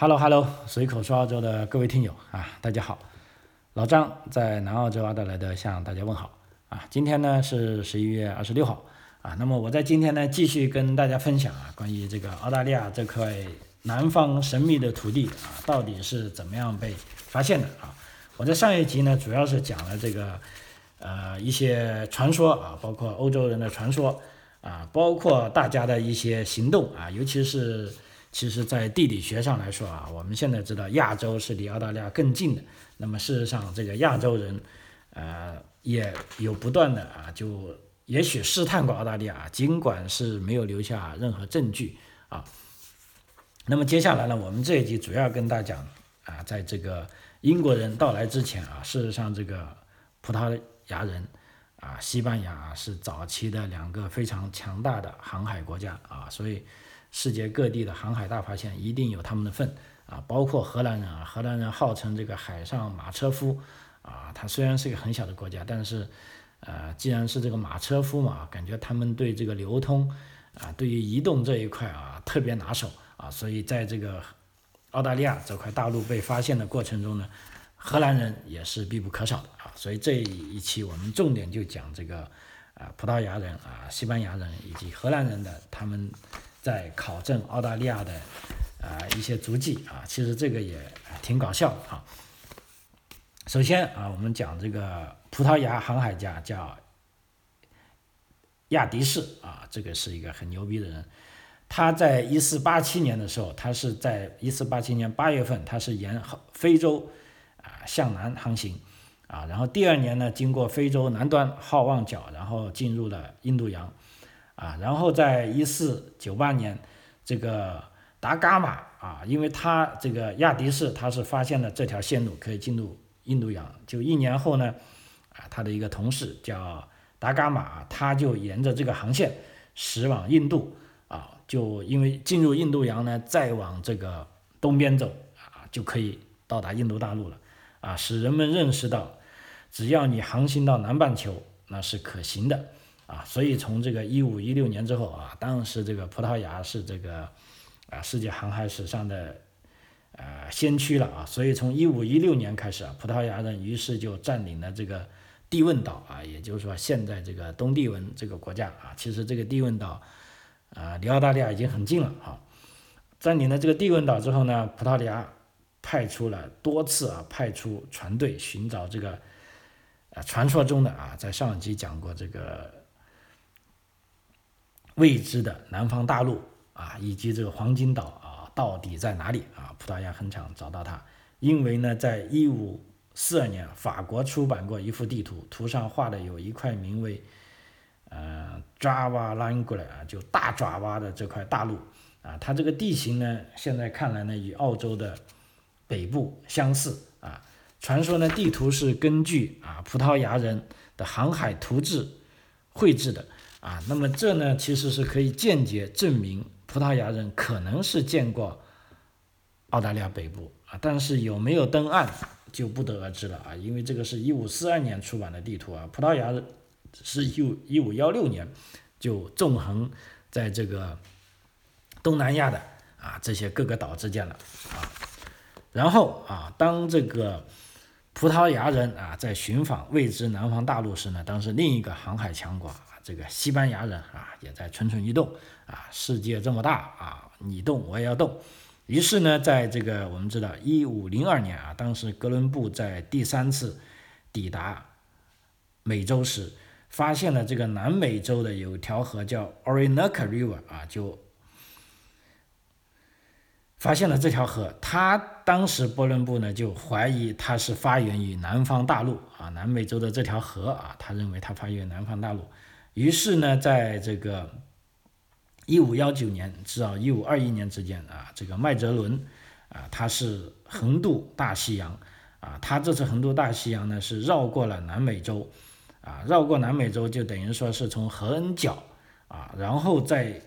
Hello Hello，随口说澳洲的各位听友啊，大家好，老张在南澳洲阿德莱德向大家问好啊。今天呢是十一月二十六号啊，那么我在今天呢继续跟大家分享啊，关于这个澳大利亚这块南方神秘的土地啊，到底是怎么样被发现的啊？我在上一集呢主要是讲了这个呃一些传说啊，包括欧洲人的传说啊，包括大家的一些行动啊，尤其是。其实，在地理学上来说啊，我们现在知道亚洲是离澳大利亚更近的。那么，事实上，这个亚洲人，呃，也有不断的啊，就也许试探过澳大利亚，尽管是没有留下任何证据啊。那么，接下来呢，我们这一集主要跟大家讲啊，在这个英国人到来之前啊，事实上，这个葡萄牙人啊，西班牙是早期的两个非常强大的航海国家啊，所以。世界各地的航海大发现一定有他们的份啊，包括荷兰人啊，荷兰人号称这个海上马车夫啊，他虽然是一个很小的国家，但是，呃，既然是这个马车夫嘛，感觉他们对这个流通啊，对于移动这一块啊特别拿手啊，所以在这个澳大利亚这块大陆被发现的过程中呢，荷兰人也是必不可少的啊，所以这一期我们重点就讲这个啊葡萄牙人啊、西班牙人以及荷兰人的他们。在考证澳大利亚的啊一些足迹啊，其实这个也挺搞笑的啊。首先啊，我们讲这个葡萄牙航海家叫亚迪士啊，这个是一个很牛逼的人。他在一四八七年的时候，他是在一四八七年八月份，他是沿非洲啊向南航行。啊，然后第二年呢，经过非洲南端好望角，然后进入了印度洋。啊，然后在一四九八年，这个达伽马啊，因为他这个亚迪士他是发现了这条线路可以进入印度洋，就一年后呢，啊，他的一个同事叫达伽马，他就沿着这个航线驶往印度，啊，就因为进入印度洋呢，再往这个东边走啊，就可以到达印度大陆了，啊，使人们认识到，只要你航行到南半球，那是可行的。啊，所以从这个一五一六年之后啊，当时这个葡萄牙是这个啊世界航海史上的呃先驱了啊，所以从一五一六年开始啊，葡萄牙人于是就占领了这个蒂汶岛啊，也就是说现在这个东帝汶这个国家啊，其实这个蒂汶岛啊离澳大利亚已经很近了啊，占领了这个蒂汶岛之后呢，葡萄牙派出了多次啊派出船队寻找这个啊传说中的啊，在上集讲过这个。未知的南方大陆啊，以及这个黄金岛啊，到底在哪里啊？葡萄牙很想找到它，因为呢，在一五四二年，法国出版过一幅地图，图上画的有一块名为呃 Java Language 啊，就大爪哇的这块大陆啊，它这个地形呢，现在看来呢，与澳洲的北部相似啊。传说呢，地图是根据啊葡萄牙人的航海图志绘制的。啊，那么这呢，其实是可以间接证明葡萄牙人可能是见过澳大利亚北部啊，但是有没有登岸就不得而知了啊，因为这个是一五四二年出版的地图啊，葡萄牙是一五一五幺六年就纵横在这个东南亚的啊这些各个岛之间了啊，然后啊，当这个葡萄牙人啊在寻访未知南方大陆时呢，当时另一个航海强国啊。这个西班牙人啊，也在蠢蠢欲动啊！世界这么大啊，你动我也要动。于是呢，在这个我们知道，一五零二年啊，当时哥伦布在第三次抵达美洲时，发现了这个南美洲的有条河叫 Orinoco River 啊，就发现了这条河。他当时哥伦布呢，就怀疑它是发源于南方大陆啊，南美洲的这条河啊，他认为它发源于南方大陆。于是呢，在这个一五幺九年至到一五二一年之间啊，这个麦哲伦啊，他是横渡大西洋啊，他这次横渡大西洋呢，是绕过了南美洲啊，绕过南美洲就等于说是从合恩角啊，然后再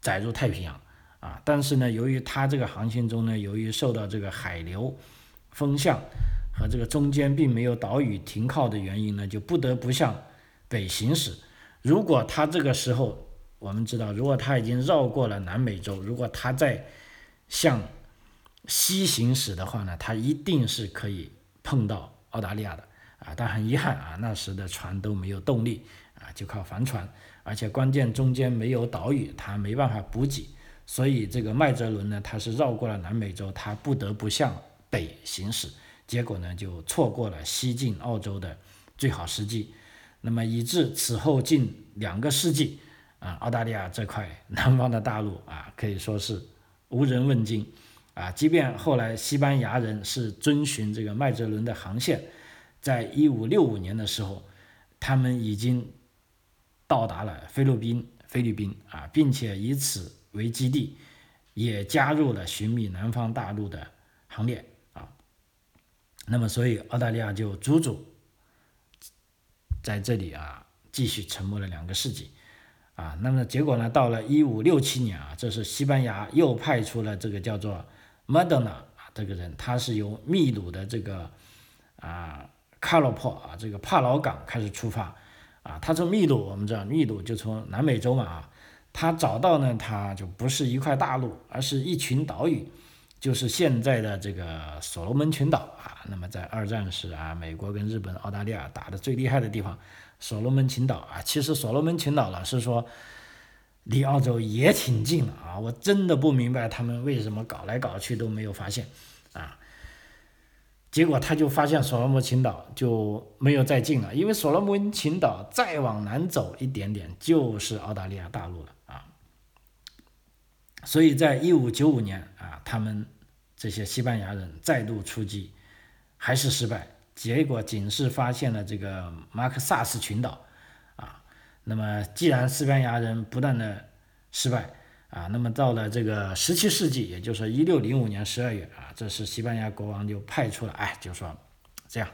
载入太平洋啊，但是呢，由于它这个航行中呢，由于受到这个海流、风向和这个中间并没有岛屿停靠的原因呢，就不得不向北行驶，如果他这个时候，我们知道，如果他已经绕过了南美洲，如果他再向西行驶的话呢，它一定是可以碰到澳大利亚的啊。但很遗憾啊，那时的船都没有动力啊，就靠帆船，而且关键中间没有岛屿，它没办法补给，所以这个麦哲伦呢，他是绕过了南美洲，他不得不向北行驶，结果呢就错过了西进澳洲的最好时机。那么以致此后近两个世纪啊，澳大利亚这块南方的大陆啊，可以说是无人问津。啊，即便后来西班牙人是遵循这个麦哲伦的航线，在一五六五年的时候，他们已经到达了菲律宾，菲律宾啊，并且以此为基地，也加入了寻觅南方大陆的行列啊。那么，所以澳大利亚就足足在这里啊，继续沉没了两个世纪。啊，那么结果呢，到了一五六七年啊，这是西班牙又派出了这个叫做。m d 德 n a 啊，这个人他是由秘鲁的这个啊卡洛珀啊这个帕劳港开始出发啊，他从秘鲁，我们知道秘鲁就从南美洲嘛啊，他找到呢，他就不是一块大陆，而是一群岛屿，就是现在的这个所罗门群岛啊。那么在二战时啊，美国跟日本、澳大利亚打的最厉害的地方，所罗门群岛啊，其实所罗门群岛老实说。离澳洲也挺近了啊！我真的不明白他们为什么搞来搞去都没有发现，啊，结果他就发现所罗门群岛就没有再近了，因为所罗门群岛再往南走一点点就是澳大利亚大陆了！所以在一五九五年啊，他们这些西班牙人再度出击，还是失败，结果仅是发现了这个马克萨斯群岛啊。那么，既然西班牙人不断的失败啊，那么到了这个十七世纪，也就是一六零五年十二月啊，这时西班牙国王就派出了，哎，就说这样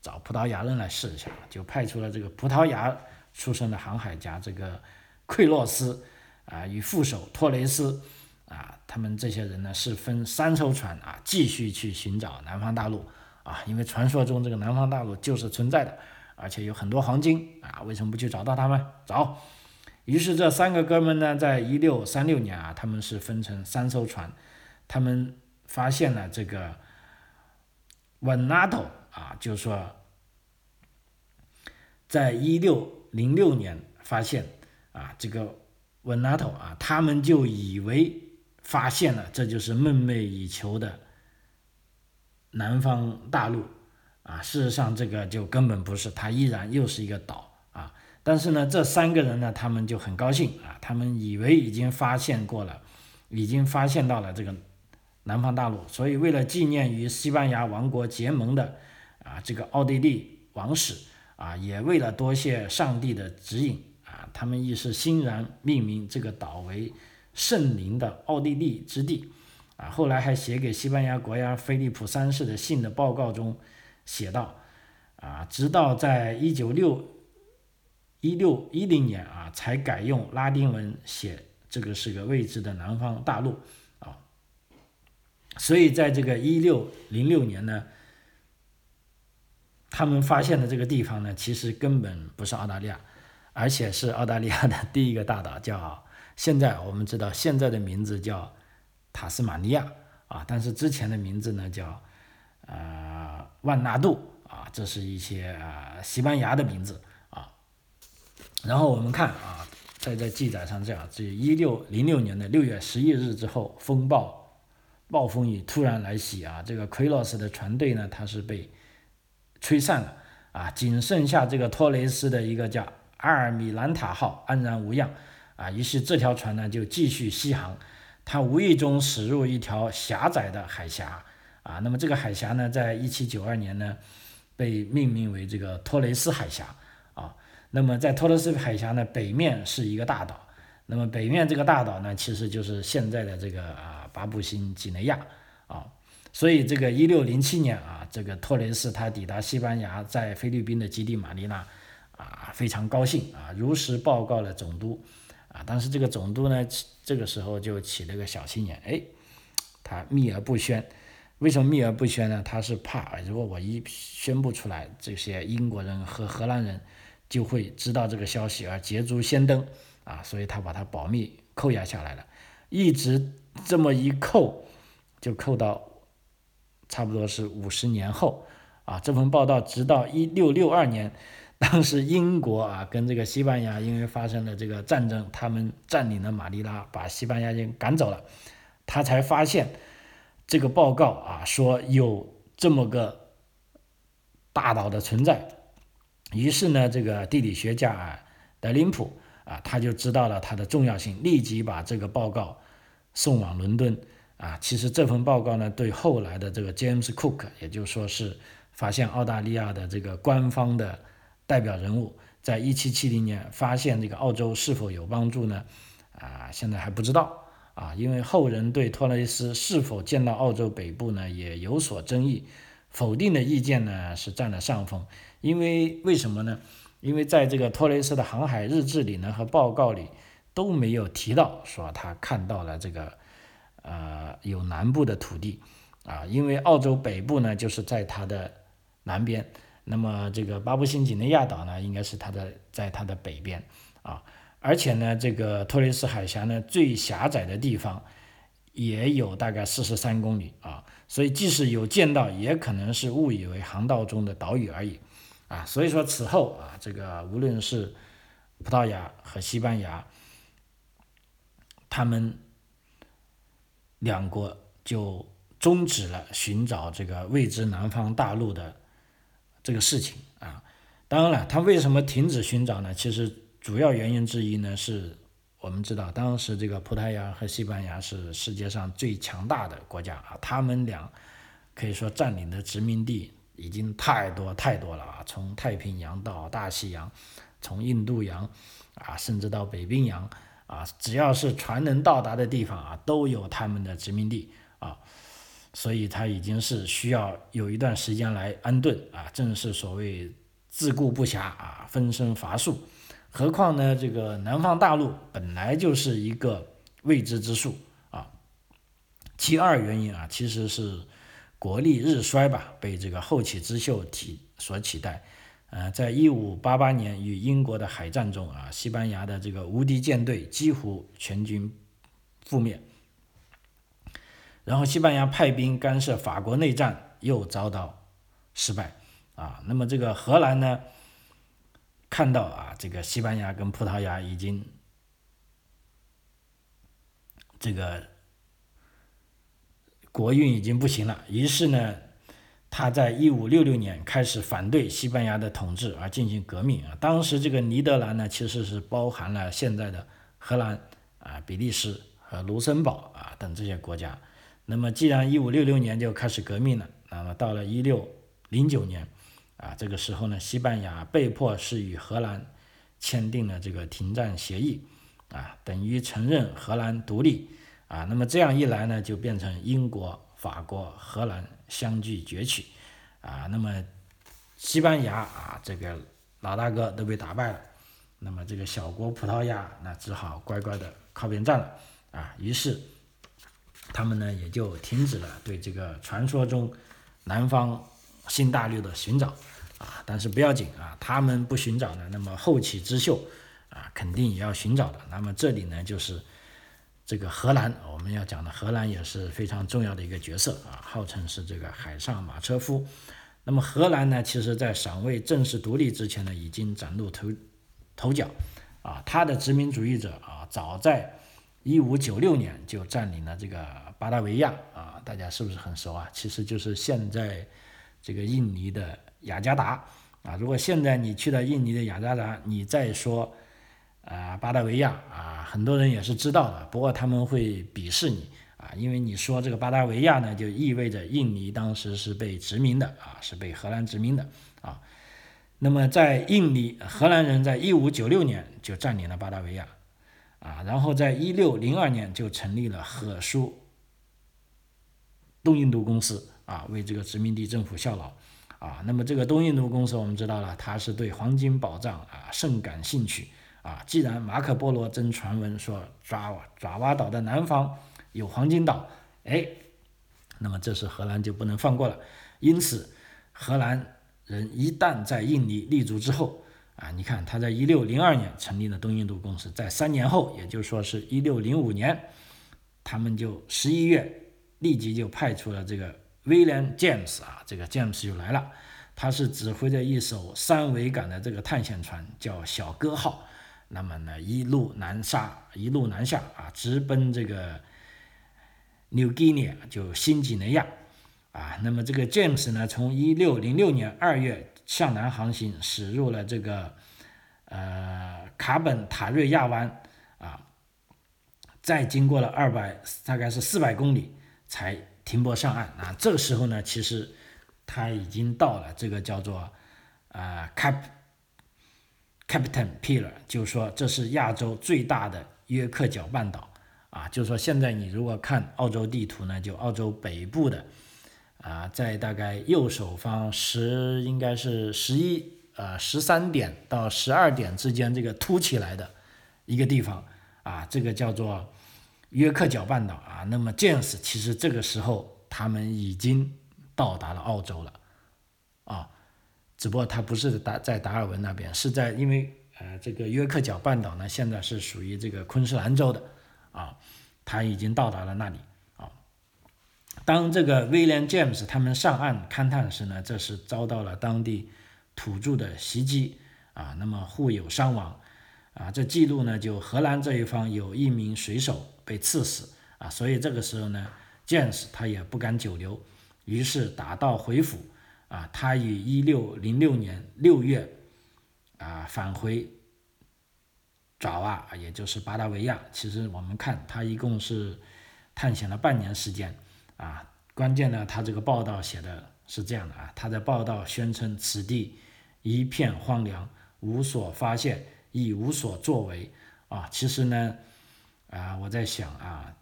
找葡萄牙人来试一下，就派出了这个葡萄牙出生的航海家这个奎洛斯啊与副手托雷斯啊，他们这些人呢是分三艘船啊，继续去寻找南方大陆啊，因为传说中这个南方大陆就是存在的。而且有很多黄金啊，为什么不去找到他们？找。于是这三个哥们呢，在一六三六年啊，他们是分成三艘船，他们发现了这个文纳头啊，就是说，在一六零六年发现啊，这个文纳头啊，他们就以为发现了，这就是梦寐以求的南方大陆。啊，事实上这个就根本不是，它依然又是一个岛啊。但是呢，这三个人呢，他们就很高兴啊，他们以为已经发现过了，已经发现到了这个南方大陆，所以为了纪念与西班牙王国结盟的啊这个奥地利王室啊，也为了多谢上帝的指引他们亦是欣然命名这个岛为圣灵的奥地利之地啊。后来还写给西班牙国家菲利普三世的信的报告中。写道，啊，直到在一九六一六一零年啊，才改用拉丁文写这个是个未知的南方大陆啊，所以在这个一六零六年呢，他们发现的这个地方呢，其实根本不是澳大利亚，而且是澳大利亚的第一个大岛，叫现在我们知道现在的名字叫塔斯马尼亚啊，但是之前的名字呢叫啊。万纳度啊，这是一些西班牙的名字啊。然后我们看啊，在这记载上这样：，这一六零六年的六月十一日之后，风暴、暴风雨突然来袭啊，这个奎洛斯的船队呢，它是被吹散了啊，仅剩下这个托雷斯的一个叫阿尔米兰塔号安然无恙啊。于是这条船呢就继续西航，它无意中驶入一条狭窄的海峡。啊，那么这个海峡呢，在一七九二年呢，被命名为这个托雷斯海峡啊。那么在托雷斯海峡呢，北面是一个大岛，那么北面这个大岛呢，其实就是现在的这个啊巴布新几内亚啊。所以这个一六零七年啊，这个托雷斯他抵达西班牙在菲律宾的基地马尼拉啊，非常高兴啊，如实报告了总督啊。但是这个总督呢，这个时候就起了个小心眼，哎，他秘而不宣。为什么秘而不宣呢？他是怕，如果我一宣布出来，这些英国人和荷兰人就会知道这个消息而捷足先登啊，所以他把它保密扣押下来了，一直这么一扣，就扣到差不多是五十年后啊。这份报道直到一六六二年，当时英国啊跟这个西班牙因为发生了这个战争，他们占领了马尼拉，把西班牙人赶走了，他才发现这个报告啊说有这么个大岛的存在。于是呢，这个地理学家啊德林普啊他就知道了它的重要性，立即把这个报告送往伦敦。啊，其实这份报告呢，对后来的这个 James Cook，也就说是发现澳大利亚的这个官方的代表人物，在一七七零年发现这个澳洲是否有帮助呢？啊，现在还不知道啊，因为后人对托雷斯是否见到澳洲北部呢，也有所争议，否定的意见呢是占了上风。因为为什么呢？因为在这个托雷斯的航海日志里呢和报告里都没有提到说他看到了这个。呃，有南部的土地，啊，因为澳洲北部呢就是在它的南边，那么这个巴布新几内亚岛呢应该是它的在它的北边，啊，而且呢这个托雷斯海峡呢最狭窄的地方也有大概四十三公里啊，所以即使有见到，也可能是误以为航道中的岛屿而已，啊，所以说此后啊，这个无论是葡萄牙和西班牙，他们。两国就终止了寻找这个未知南方大陆的这个事情啊。当然了，他为什么停止寻找呢？其实主要原因之一呢，是我们知道当时这个葡萄牙和西班牙是世界上最强大的国家啊，他们俩可以说占领的殖民地已经太多太多了啊，从太平洋到大西洋，从印度洋啊，甚至到北冰洋。啊，只要是船能到达的地方啊，都有他们的殖民地啊，所以他已经是需要有一段时间来安顿啊，正是所谓自顾不暇啊，分身乏术。何况呢，这个南方大陆本来就是一个未知之数啊。其二原因啊，其实是国力日衰吧，被这个后起之秀体所取代。呃，在一五八八年与英国的海战中啊，西班牙的这个无敌舰队几乎全军覆灭。然后西班牙派兵干涉法国内战，又遭到失败啊。那么这个荷兰呢，看到啊，这个西班牙跟葡萄牙已经这个国运已经不行了，于是呢。他在一五六六年开始反对西班牙的统治而进行革命啊。当时这个尼德兰呢，其实是包含了现在的荷兰啊、比利时和卢森堡啊等这些国家。那么既然一五六六年就开始革命了，那么到了一六零九年啊，这个时候呢，西班牙被迫是与荷兰签订了这个停战协议啊，等于承认荷兰独立啊。那么这样一来呢，就变成英国。法国、荷兰相继崛起，啊，那么西班牙啊，这个老大哥都被打败了，那么这个小国葡萄牙那只好乖乖的靠边站了，啊，于是他们呢也就停止了对这个传说中南方新大陆的寻找，啊，但是不要紧啊，他们不寻找呢，那么后起之秀啊肯定也要寻找的，那么这里呢就是。这个荷兰，我们要讲的荷兰也是非常重要的一个角色啊，号称是这个海上马车夫。那么荷兰呢，其实在尚未正式独立之前呢，已经崭露头头角啊。他的殖民主义者啊，早在一五九六年就占领了这个巴达维亚啊，大家是不是很熟啊？其实就是现在这个印尼的雅加达啊。如果现在你去到印尼的雅加达，你再说。啊，巴达维亚啊，很多人也是知道的，不过他们会鄙视你啊，因为你说这个巴达维亚呢，就意味着印尼当时是被殖民的啊，是被荷兰殖民的啊。那么在印尼，荷兰人在一五九六年就占领了巴达维亚啊，然后在一六零二年就成立了荷苏东印度公司啊，为这个殖民地政府效劳啊。那么这个东印度公司我们知道了，它是对黄金宝藏啊甚感兴趣。啊，既然马可波罗真传闻说爪哇爪哇岛的南方有黄金岛，哎，那么这时荷兰就不能放过了。因此，荷兰人一旦在印尼立足之后，啊，你看他在一六零二年成立了东印度公司，在三年后，也就是说是一六零五年，他们就十一月立即就派出了这个威廉 James 啊，这个 James 又来了，他是指挥着一艘三桅杆的这个探险船，叫小哥号。那么呢，一路南下，一路南下啊，直奔这个 New Guinea，就新几内亚啊。那么这个 James 呢，从一六零六年二月向南航行，驶入了这个呃卡本塔瑞亚湾啊，再经过了二百，大概是四百公里才停泊上岸啊。这个时候呢，其实他已经到了这个叫做啊 Cap。Captain Pillar 就是说，这是亚洲最大的约克角半岛啊，就是说，现在你如果看澳洲地图呢，就澳洲北部的啊，在大概右手方十应该是十一呃十三点到十二点之间这个凸起来的一个地方啊，这个叫做约克角半岛啊。那么 James 其实这个时候他们已经到达了澳洲了啊。只不过他不是达在达尔文那边，是在因为呃这个约克角半岛呢，现在是属于这个昆士兰州的啊，他已经到达了那里啊。当这个威廉 James 他们上岸勘探时呢，这是遭到了当地土著的袭击啊，那么互有伤亡啊。这记录呢，就荷兰这一方有一名水手被刺死啊，所以这个时候呢，James 他也不敢久留，于是打道回府。啊，他于一六零六年六月啊返回爪哇，也就是巴达维亚。其实我们看他一共是探险了半年时间啊。关键呢，他这个报道写的是这样的啊，他在报道宣称此地一片荒凉，无所发现，亦无所作为啊。其实呢，啊，我在想啊，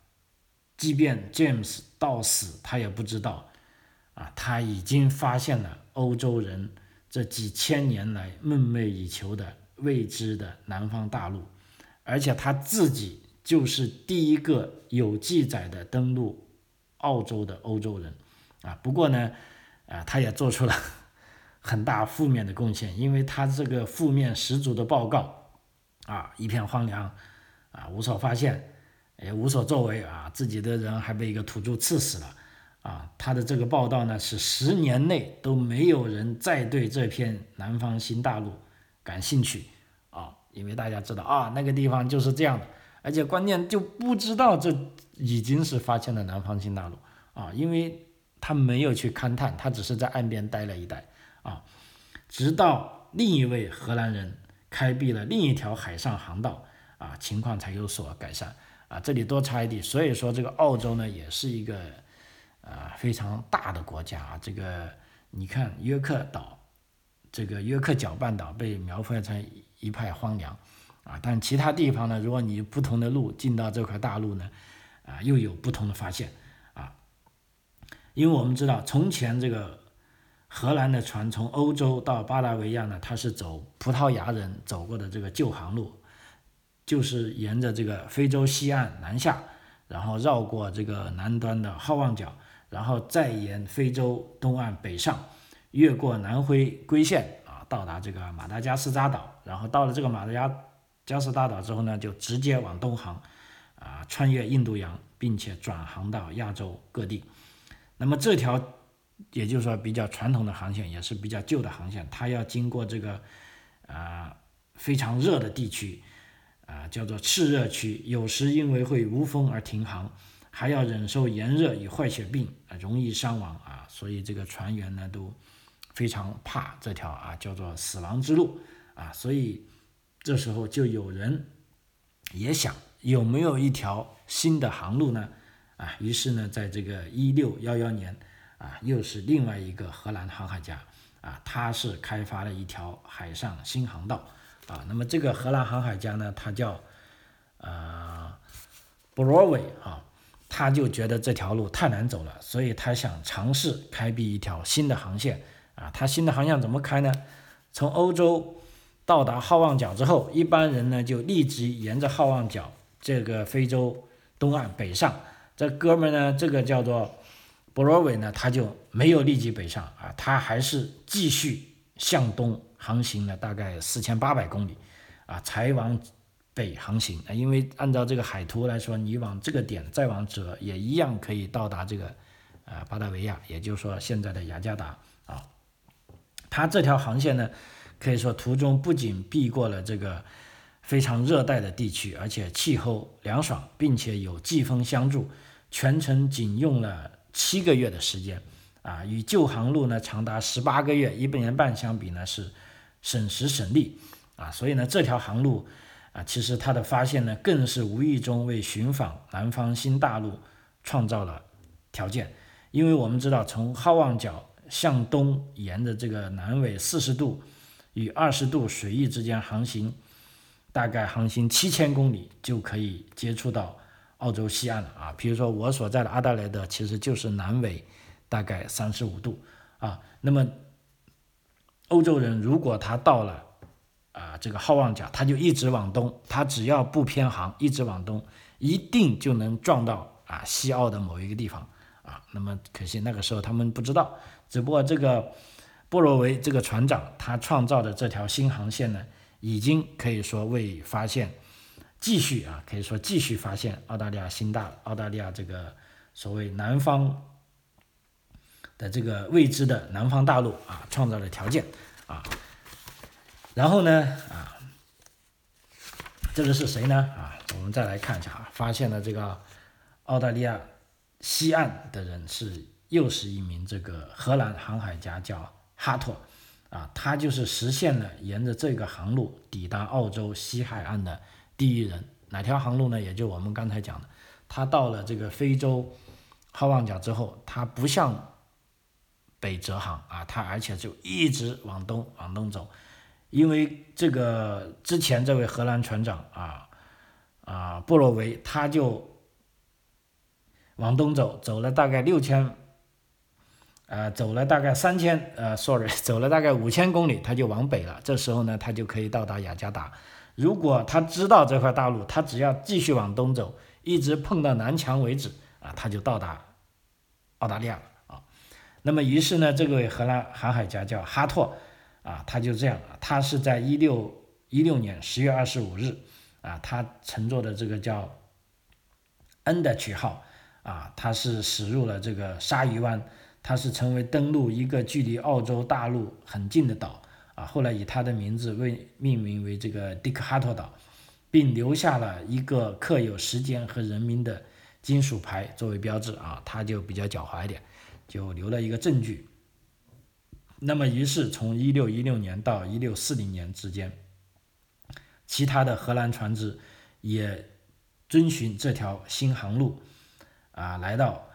即便 James 到死，他也不知道。啊，他已经发现了欧洲人这几千年来梦寐以求的未知的南方大陆，而且他自己就是第一个有记载的登陆澳洲的欧洲人。啊，不过呢，啊，他也做出了 很大负面的贡献，因为他这个负面十足的报告，啊，一片荒凉，啊，无所发现，也无所作为，啊，自己的人还被一个土著刺死了。啊，他的这个报道呢，是十年内都没有人再对这片南方新大陆感兴趣啊，因为大家知道啊，那个地方就是这样的，而且关键就不知道这已经是发现了南方新大陆啊，因为他没有去勘探，他只是在岸边待了一待啊，直到另一位荷兰人开辟了另一条海上航道啊，情况才有所改善啊。这里多插一点，所以说这个澳洲呢，也是一个。啊，非常大的国家啊，这个你看约克岛，这个约克角半岛被描绘成一派荒凉啊，但其他地方呢，如果你不同的路进到这块大陆呢，啊，又有不同的发现啊，因为我们知道从前这个荷兰的船从欧洲到巴达维亚呢，它是走葡萄牙人走过的这个旧航路，就是沿着这个非洲西岸南下，然后绕过这个南端的好望角。然后再沿非洲东岸北上，越过南非归线啊，到达这个马达加斯加岛。然后到了这个马达加加斯大岛之后呢，就直接往东航，啊，穿越印度洋，并且转航到亚洲各地。那么这条，也就是说比较传统的航线，也是比较旧的航线，它要经过这个啊非常热的地区，啊叫做炽热区，有时因为会无风而停航。还要忍受炎热与坏血病啊，容易伤亡啊，所以这个船员呢都非常怕这条啊叫做死亡之路啊，所以这时候就有人也想有没有一条新的航路呢啊，于是呢在这个一六幺幺年啊，又是另外一个荷兰航海家啊，他是开发了一条海上新航道啊，那么这个荷兰航海家呢，他叫呃 b r o w a y 啊。他就觉得这条路太难走了，所以他想尝试开辟一条新的航线啊。他新的航线怎么开呢？从欧洲到达好望角之后，一般人呢就立即沿着好望角这个非洲东岸北上。这哥们呢，这个叫做博罗韦呢，他就没有立即北上啊，他还是继续向东航行了大概四千八百公里啊，才往。北航行啊，因为按照这个海图来说，你往这个点再往折，也一样可以到达这个呃巴达维亚，也就是说现在的雅加达啊。它这条航线呢，可以说途中不仅避过了这个非常热带的地区，而且气候凉爽，并且有季风相助，全程仅用了七个月的时间啊，与旧航路呢长达十八个月一年半相比呢是省时省力啊，所以呢这条航路。啊，其实它的发现呢，更是无意中为寻访南方新大陆创造了条件。因为我们知道，从好望角向东沿着这个南纬四十度与二十度水域之间航行，大概航行七千公里就可以接触到澳洲西岸了啊。比如说我所在的阿德莱德，其实就是南纬大概三十五度啊。那么欧洲人如果他到了，啊，这个好望角，他就一直往东，他只要不偏航，一直往东，一定就能撞到啊西澳的某一个地方啊。那么可惜那个时候他们不知道，只不过这个波罗维这个船长他创造的这条新航线呢，已经可以说为发现继续啊，可以说继续发现澳大利亚新大澳大利亚这个所谓南方的这个未知的南方大陆啊，创造了条件啊。然后呢，啊，这个是谁呢？啊，我们再来看一下啊，发现了这个澳大利亚西岸的人是又是一名这个荷兰航海家，叫哈托，啊，他就是实现了沿着这个航路抵达澳洲西海岸的第一人。哪条航路呢？也就我们刚才讲的，他到了这个非洲好望角之后，他不像北折航啊，他而且就一直往东往东走。因为这个之前这位荷兰船长啊啊布洛维他就往东走，走了大概六千，呃走了大概三千呃，sorry，走了大概五千公里，他就往北了。这时候呢，他就可以到达雅加达。如果他知道这块大陆，他只要继续往东走，一直碰到南墙为止啊，他就到达澳大利亚。那么于是呢，这位荷兰航海家叫哈托。啊，他就这样，他是在一六一六年十月二十五日，啊，他乘坐的这个叫恩的曲号，啊，他是驶入了这个鲨鱼湾，他是成为登陆一个距离澳洲大陆很近的岛，啊，后来以他的名字为命名为这个迪克哈托岛，并留下了一个刻有时间和人名的金属牌作为标志，啊，他就比较狡猾一点，就留了一个证据。那么，于是从一六一六年到一六四零年之间，其他的荷兰船只也遵循这条新航路，啊，来到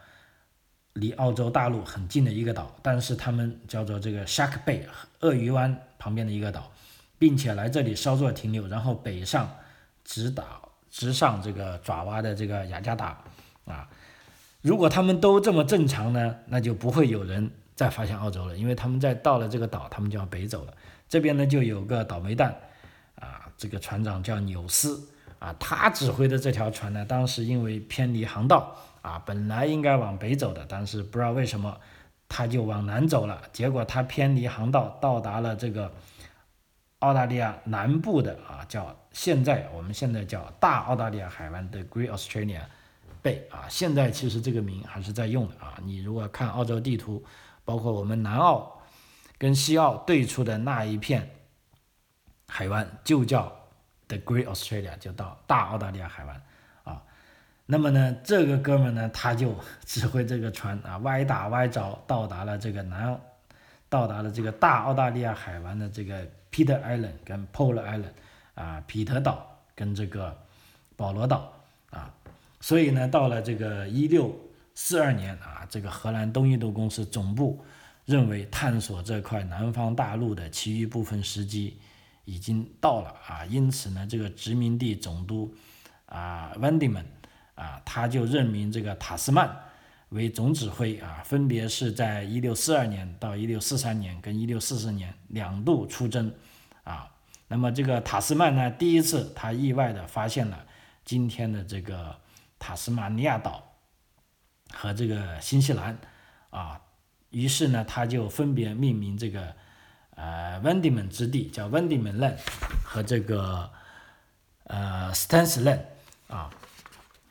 离澳洲大陆很近的一个岛，但是他们叫做这个 Shark Bay 鳄鱼湾旁边的一个岛，并且来这里稍作停留，然后北上直岛直上这个爪哇的这个雅加达，啊，如果他们都这么正常呢，那就不会有人。再发现澳洲了，因为他们在到了这个岛，他们就要北走了。这边呢就有个倒霉蛋，啊，这个船长叫纽斯，啊，他指挥的这条船呢，当时因为偏离航道，啊，本来应该往北走的，但是不知道为什么，他就往南走了。结果他偏离航道，到达了这个澳大利亚南部的啊，叫现在我们现在叫大澳大利亚海湾的 Great Australia 啊，现在其实这个名还是在用的啊。你如果看澳洲地图。包括我们南澳跟西澳对出的那一片海湾，就叫 The Great Australia，就到大澳大利亚海湾啊。那么呢，这个哥们呢，他就 指挥这个船啊，歪打歪着到达了这个南澳，到达了这个大澳大利亚海湾的这个 Peter Island 跟 Paul Island 啊，彼得岛跟这个保罗岛啊。所以呢，到了这个一六。四二年啊，这个荷兰东印度公司总部认为探索这块南方大陆的其余部分时机已经到了啊，因此呢，这个殖民地总督啊温迪曼啊，他就任命这个塔斯曼为总指挥啊，分别是在一六四二年到一六四三年跟一六四四年两度出征啊。那么这个塔斯曼呢，第一次他意外的发现了今天的这个塔斯马尼亚岛。和这个新西兰，啊，于是呢，他就分别命名这个，呃，温迪门之地叫温迪门勒，和这个，呃，斯坦斯勒，啊，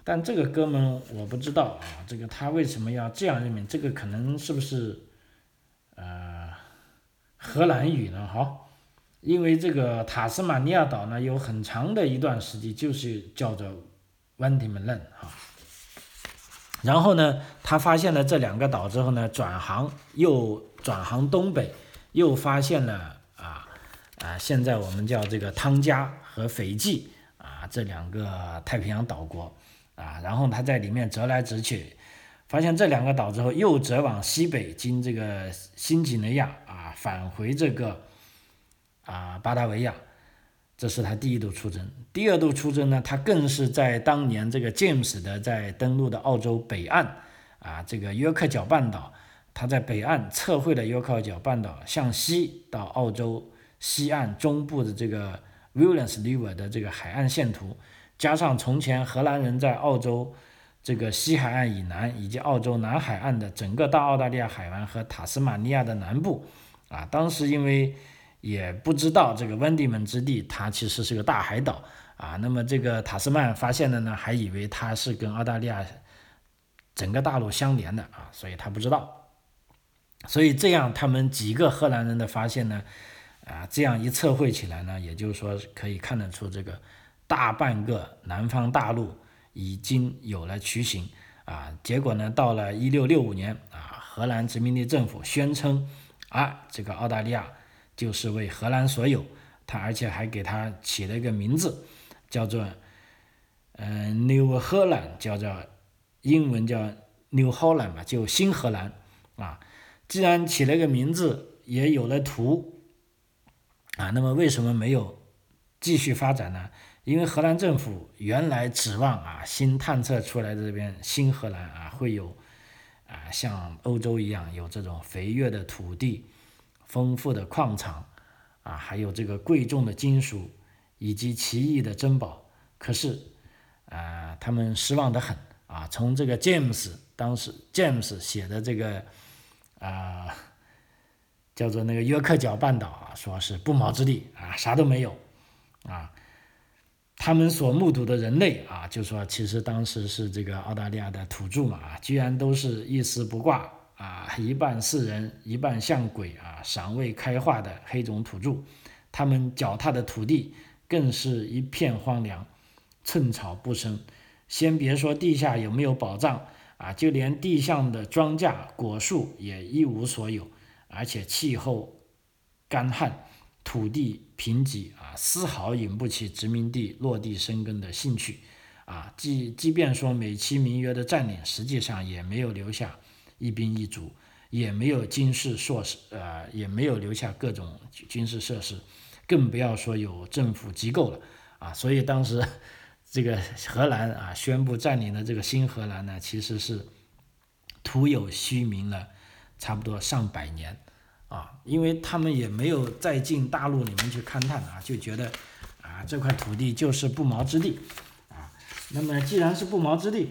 但这个哥们我不知道啊，这个他为什么要这样认命？这个可能是不是呃荷兰语呢？好，因为这个塔斯马尼亚岛呢有很长的一段时期就是叫做 n 迪门任啊。然后呢，他发现了这两个岛之后呢，转航又转航东北，又发现了啊啊，现在我们叫这个汤加和斐济啊这两个太平洋岛国啊，然后他在里面折来折去，发现这两个岛之后，又折往西北，经这个新几内亚啊，返回这个啊巴达维亚。这是他第一度出征，第二度出征呢，他更是在当年这个 James 的在登陆的澳洲北岸，啊，这个约克角半岛，他在北岸测绘了约克角半岛向西到澳洲西岸中部的这个 Williams River 的这个海岸线图，加上从前荷兰人在澳洲这个西海岸以南以及澳洲南海岸的整个大澳大利亚海湾和塔斯马尼亚的南部，啊，当时因为。也不知道这个温蒂门之地，它其实是个大海岛啊。那么这个塔斯曼发现的呢，还以为它是跟澳大利亚整个大陆相连的啊，所以他不知道。所以这样，他们几个荷兰人的发现呢，啊，这样一测绘起来呢，也就是说可以看得出这个大半个南方大陆已经有了雏形啊。结果呢，到了一六六五年啊，荷兰殖民地政府宣称啊，这个澳大利亚。就是为荷兰所有，他而且还给他起了一个名字，叫做，嗯，New Holland，叫做英文叫 New Holland 嘛，就新荷兰啊。既然起了个名字，也有了图，啊，那么为什么没有继续发展呢？因为荷兰政府原来指望啊，新探测出来的这边新荷兰啊，会有啊，像欧洲一样有这种肥沃的土地。丰富的矿场，啊，还有这个贵重的金属，以及奇异的珍宝。可是，啊，他们失望的很啊。从这个 James 当时 James 写的这个，啊，叫做那个约克角半岛啊，说是不毛之地啊，啥都没有啊。他们所目睹的人类啊，就说其实当时是这个澳大利亚的土著嘛啊，居然都是一丝不挂。啊，一半是人，一半像鬼啊！尚未开化的黑种土著，他们脚踏的土地更是一片荒凉，寸草不生。先别说地下有没有宝藏啊，就连地上的庄稼、果树也一无所有，而且气候干旱，土地贫瘠啊，丝毫引不起殖民地落地生根的兴趣啊！即即便说美其名曰的占领，实际上也没有留下。一兵一卒，也没有军事设施，呃，也没有留下各种军事设施，更不要说有政府机构了啊！所以当时 这个荷兰啊宣布占领的这个新荷兰呢，其实是徒有虚名了，差不多上百年啊，因为他们也没有再进大陆里面去勘探啊，就觉得啊这块土地就是不毛之地啊。那么既然是不毛之地，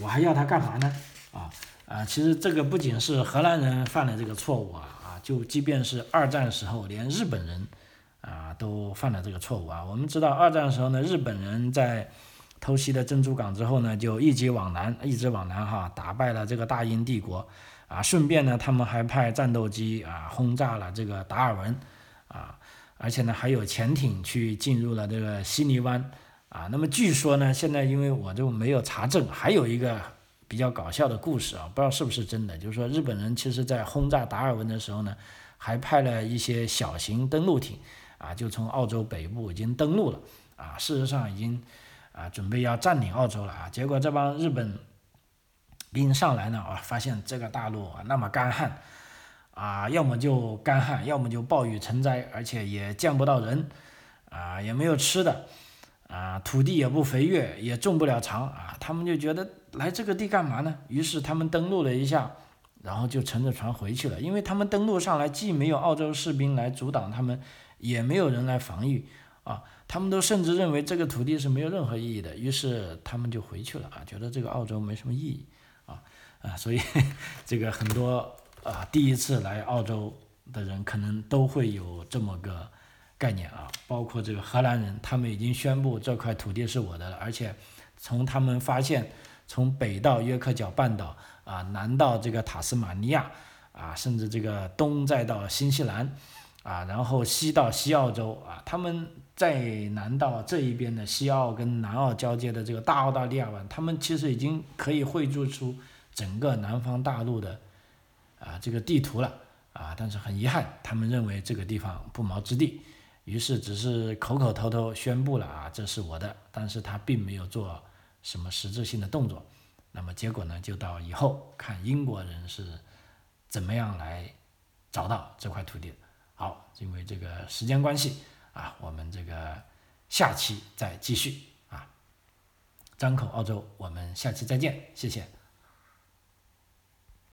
我还要它干嘛呢？啊？啊，其实这个不仅是荷兰人犯了这个错误啊，啊，就即便是二战时候，连日本人啊都犯了这个错误啊。我们知道二战时候呢，日本人在偷袭了珍珠港之后呢，就一直往南，一直往南哈，打败了这个大英帝国啊。顺便呢，他们还派战斗机啊轰炸了这个达尔文啊，而且呢还有潜艇去进入了这个悉尼湾啊。那么据说呢，现在因为我就没有查证，还有一个。比较搞笑的故事啊，不知道是不是真的。就是说，日本人其实在轰炸达尔文的时候呢，还派了一些小型登陆艇啊，就从澳洲北部已经登陆了啊。事实上，已经啊准备要占领澳洲了啊。结果这帮日本兵上来呢，啊，发现这个大陆啊那么干旱啊，要么就干旱，要么就暴雨成灾，而且也见不到人啊，也没有吃的。啊，土地也不肥沃，也种不了长啊，他们就觉得来这个地干嘛呢？于是他们登陆了一下，然后就乘着船回去了。因为他们登陆上来，既没有澳洲士兵来阻挡他们，也没有人来防御啊，他们都甚至认为这个土地是没有任何意义的，于是他们就回去了啊，觉得这个澳洲没什么意义啊啊，所以 这个很多啊第一次来澳洲的人可能都会有这么个。概念啊，包括这个荷兰人，他们已经宣布这块土地是我的了，而且从他们发现从北到约克角半岛啊，南到这个塔斯马尼亚啊，甚至这个东再到新西兰啊，然后西到西澳洲啊，他们在南到这一边的西澳跟南澳交接的这个大澳大利亚湾，他们其实已经可以绘制出整个南方大陆的啊这个地图了啊，但是很遗憾，他们认为这个地方不毛之地。于是只是口口头头宣布了啊，这是我的，但是他并没有做什么实质性的动作。那么结果呢，就到以后看英国人是怎么样来找到这块土地。好，因为这个时间关系啊，我们这个下期再继续啊。张口澳洲，我们下期再见，谢谢。